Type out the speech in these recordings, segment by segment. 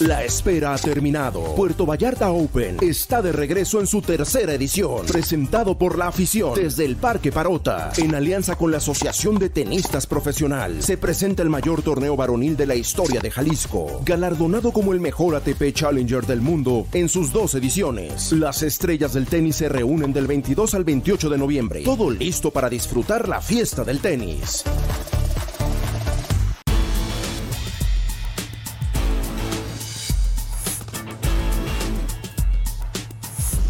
La espera ha terminado. Puerto Vallarta Open está de regreso en su tercera edición, presentado por la afición desde el Parque Parota, en alianza con la Asociación de Tenistas Profesional. Se presenta el mayor torneo varonil de la historia de Jalisco, galardonado como el mejor ATP Challenger del mundo en sus dos ediciones. Las estrellas del tenis se reúnen del 22 al 28 de noviembre. Todo listo para disfrutar la fiesta del tenis.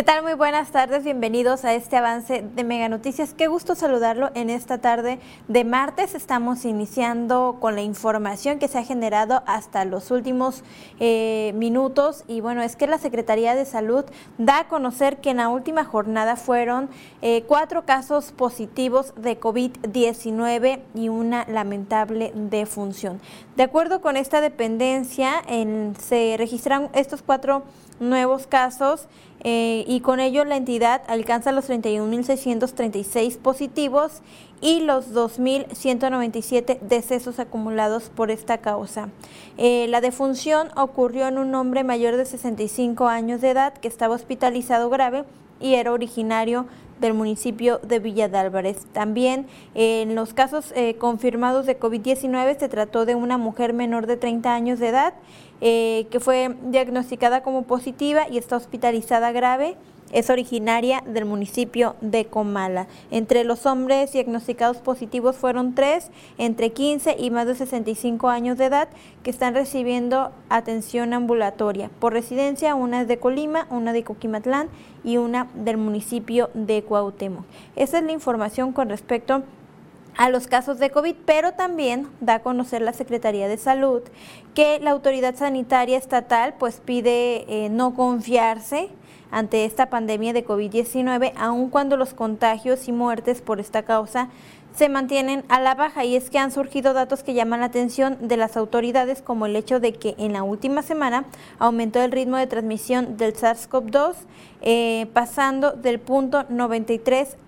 ¿Qué tal? Muy buenas tardes, bienvenidos a este avance de Mega Noticias. Qué gusto saludarlo en esta tarde de martes. Estamos iniciando con la información que se ha generado hasta los últimos eh, minutos y bueno, es que la Secretaría de Salud da a conocer que en la última jornada fueron eh, cuatro casos positivos de COVID-19 y una lamentable defunción. De acuerdo con esta dependencia, se registran estos cuatro nuevos casos eh, y con ello la entidad alcanza los 31.636 positivos y los 2.197 decesos acumulados por esta causa. Eh, la defunción ocurrió en un hombre mayor de 65 años de edad que estaba hospitalizado grave y era originario del municipio de Villa de Álvarez. También eh, en los casos confirmados de COVID-19 se trató de una mujer menor de 30 años de edad eh, que fue diagnosticada como positiva y está hospitalizada grave. Es originaria del municipio de Comala. Entre los hombres diagnosticados positivos fueron tres, entre 15 y más de 65 años de edad, que están recibiendo atención ambulatoria. Por residencia, una es de Colima, una de Coquimatlán y una del municipio de Cuauhtémoc. Esa es la información con respecto a a los casos de COVID, pero también da a conocer la Secretaría de Salud que la autoridad sanitaria estatal pues pide eh, no confiarse ante esta pandemia de COVID-19, aun cuando los contagios y muertes por esta causa se mantienen a la baja. Y es que han surgido datos que llaman la atención de las autoridades como el hecho de que en la última semana aumentó el ritmo de transmisión del SARS-CoV-2 eh, pasando del punto 93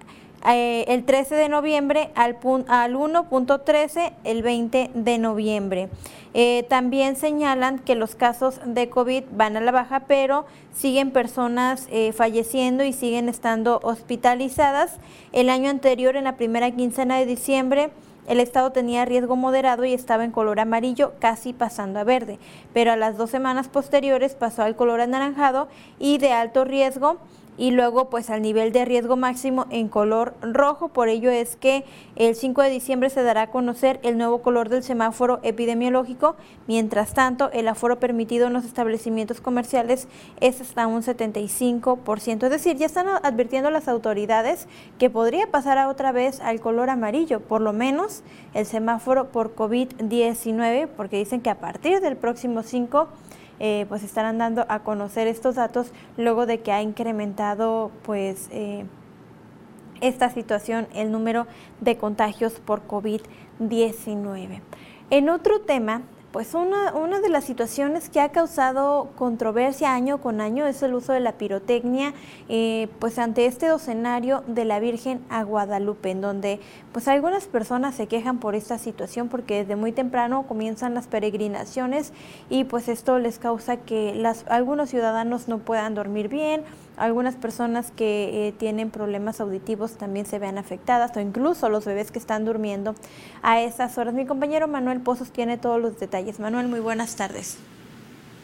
eh, el 13 de noviembre al, al 1.13 el 20 de noviembre. Eh, también señalan que los casos de COVID van a la baja, pero siguen personas eh, falleciendo y siguen estando hospitalizadas. El año anterior, en la primera quincena de diciembre, el estado tenía riesgo moderado y estaba en color amarillo, casi pasando a verde, pero a las dos semanas posteriores pasó al color anaranjado y de alto riesgo y luego pues al nivel de riesgo máximo en color rojo. Por ello es que el 5 de diciembre se dará a conocer el nuevo color del semáforo epidemiológico. Mientras tanto, el aforo permitido en los establecimientos comerciales es hasta un 75%. Es decir, ya están advirtiendo las autoridades que podría pasar a otra vez al color amarillo, por lo menos el semáforo por COVID-19, porque dicen que a partir del próximo 5 eh, pues estarán dando a conocer estos datos luego de que ha incrementado pues eh, esta situación el número de contagios por COVID-19. En otro tema, pues una, una, de las situaciones que ha causado controversia año con año es el uso de la pirotecnia, eh, pues ante este escenario de la Virgen a Guadalupe, en donde pues algunas personas se quejan por esta situación porque desde muy temprano comienzan las peregrinaciones y pues esto les causa que las, algunos ciudadanos no puedan dormir bien, algunas personas que eh, tienen problemas auditivos también se vean afectadas o incluso los bebés que están durmiendo a esas horas. Mi compañero Manuel Pozos tiene todos los detalles. Manuel, muy buenas tardes.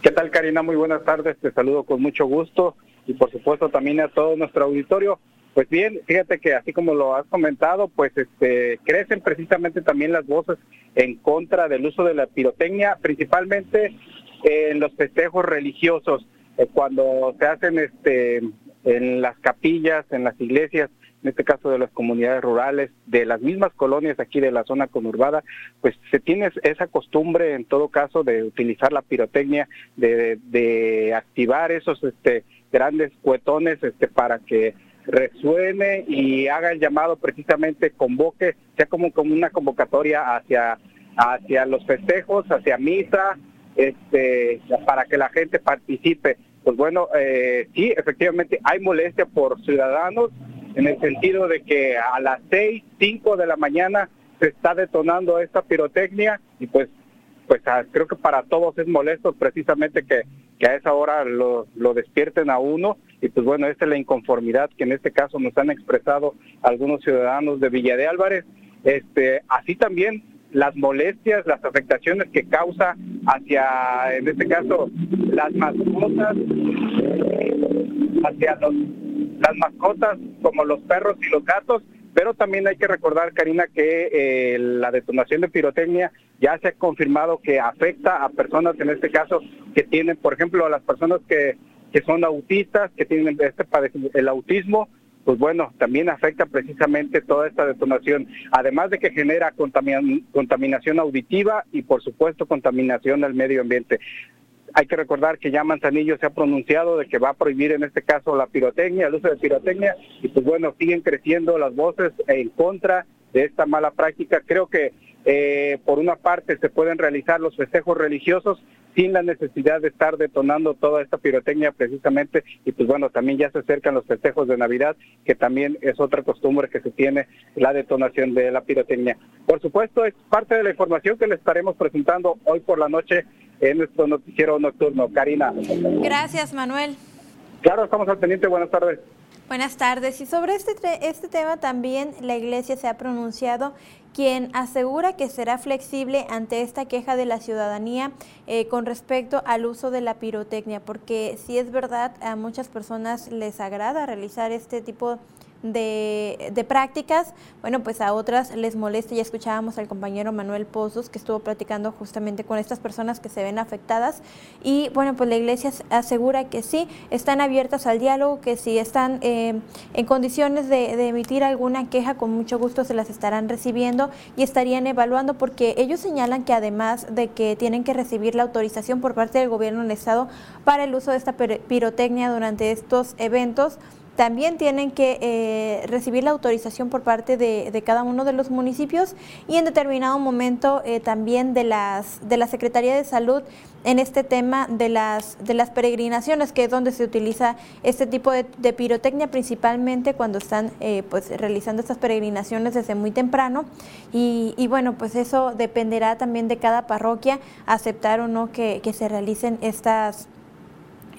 ¿Qué tal, Karina? Muy buenas tardes. Te saludo con mucho gusto y por supuesto también a todo nuestro auditorio. Pues bien, fíjate que así como lo has comentado, pues este crecen precisamente también las voces en contra del uso de la pirotecnia, principalmente en los festejos religiosos. Eh, cuando se hacen este en las capillas, en las iglesias, en este caso de las comunidades rurales, de las mismas colonias aquí de la zona conurbada, pues se tiene esa costumbre en todo caso de utilizar la pirotecnia, de, activar esos este, grandes cuetones este, para que resuene y haga el llamado precisamente, convoque, sea como, como una convocatoria hacia, hacia los festejos, hacia misa, para que la gente participe. Pues bueno, eh, sí, efectivamente hay molestia por ciudadanos en el sentido de que a las 6, 5 de la mañana se está detonando esta pirotecnia y pues pues ah, creo que para todos es molesto precisamente que, a esa hora lo, lo, despierten a uno y pues bueno, esta es la inconformidad que en este caso nos han expresado algunos ciudadanos de Villa de Álvarez. Este, así también las molestias, las afectaciones que causa hacia, en este caso, las mascotas, hacia los, las mascotas como los perros y los gatos, pero también hay que recordar, Karina, que eh, la detonación de pirotecnia ya se ha confirmado que afecta a personas, en este caso, que tienen, por ejemplo, a las personas que, que son autistas, que tienen este el autismo, pues bueno, también afecta precisamente toda esta detonación, además de que genera contaminación auditiva y por supuesto contaminación al medio ambiente. Hay que recordar que ya Manzanillo se ha pronunciado de que va a prohibir en este caso la pirotecnia, el uso de pirotecnia, y pues bueno, siguen creciendo las voces en contra de esta mala práctica. Creo que eh, por una parte se pueden realizar los festejos religiosos, sin la necesidad de estar detonando toda esta pirotecnia precisamente y pues bueno, también ya se acercan los festejos de Navidad, que también es otra costumbre que se tiene la detonación de la pirotecnia. Por supuesto, es parte de la información que le estaremos presentando hoy por la noche en nuestro noticiero nocturno. Karina. Gracias, Manuel. Claro, estamos al pendiente. Buenas tardes. Buenas tardes. Y sobre este, este tema también la Iglesia se ha pronunciado quien asegura que será flexible ante esta queja de la ciudadanía eh, con respecto al uso de la pirotecnia, porque si es verdad, a muchas personas les agrada realizar este tipo de de, prácticas, bueno, pues a otras les molesta. Ya escuchábamos al compañero Manuel Pozos que estuvo platicando justamente con estas personas que se ven afectadas. Y bueno, pues la iglesia asegura que sí, están abiertas al diálogo, que si están eh, en condiciones de, de, emitir alguna queja, con mucho gusto se las estarán recibiendo y estarían evaluando, porque ellos señalan que además de que tienen que recibir la autorización por parte del gobierno del Estado para el uso de esta pirotecnia durante estos eventos, también tienen que eh, recibir la autorización por parte de, cada uno de los municipios y en determinado momento eh, también de las de la Secretaría de Salud en este tema de las de las peregrinaciones que es donde se utiliza este tipo de, pirotecnia principalmente cuando están eh, pues realizando estas peregrinaciones desde muy temprano. Y, y, bueno pues eso dependerá también de cada parroquia aceptar o no que, que se realicen estas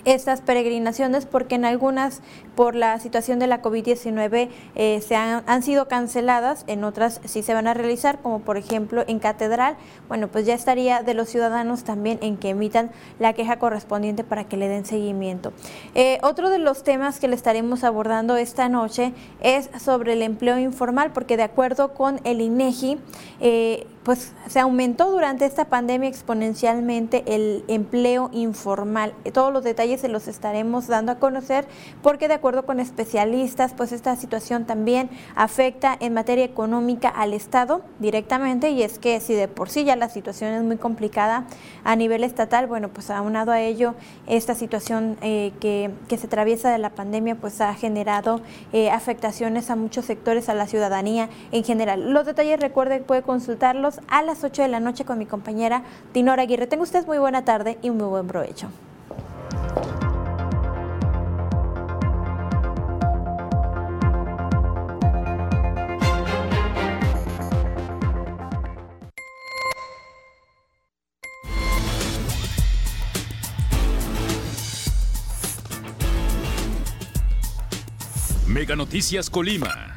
estas peregrinaciones porque en algunas por la situación de la COVID-19 eh, se han, han, sido canceladas, en otras sí se van a realizar, como por ejemplo en Catedral, bueno, pues ya estaría de los ciudadanos también en que emitan la queja correspondiente para que le den seguimiento. Eh, otro de los temas que le estaremos abordando esta noche es sobre el empleo informal, porque de acuerdo con el INEGI, pues se aumentó durante esta pandemia exponencialmente el empleo informal. Todos los detalles se los estaremos dando a conocer porque de acuerdo con especialistas, pues esta situación también afecta en materia económica al Estado directamente y es que si de por sí ya la situación es muy complicada a nivel estatal, bueno, pues aunado a ello, esta situación eh, que, se atraviesa de la pandemia pues ha generado eh, afectaciones a muchos sectores, a la ciudadanía en general. Los detalles recuerden, puede consultarlos a las 8 de la noche con mi compañera Dinora Aguirre. Tengo usted muy buena tarde y muy buen provecho. Mega Noticias Colima.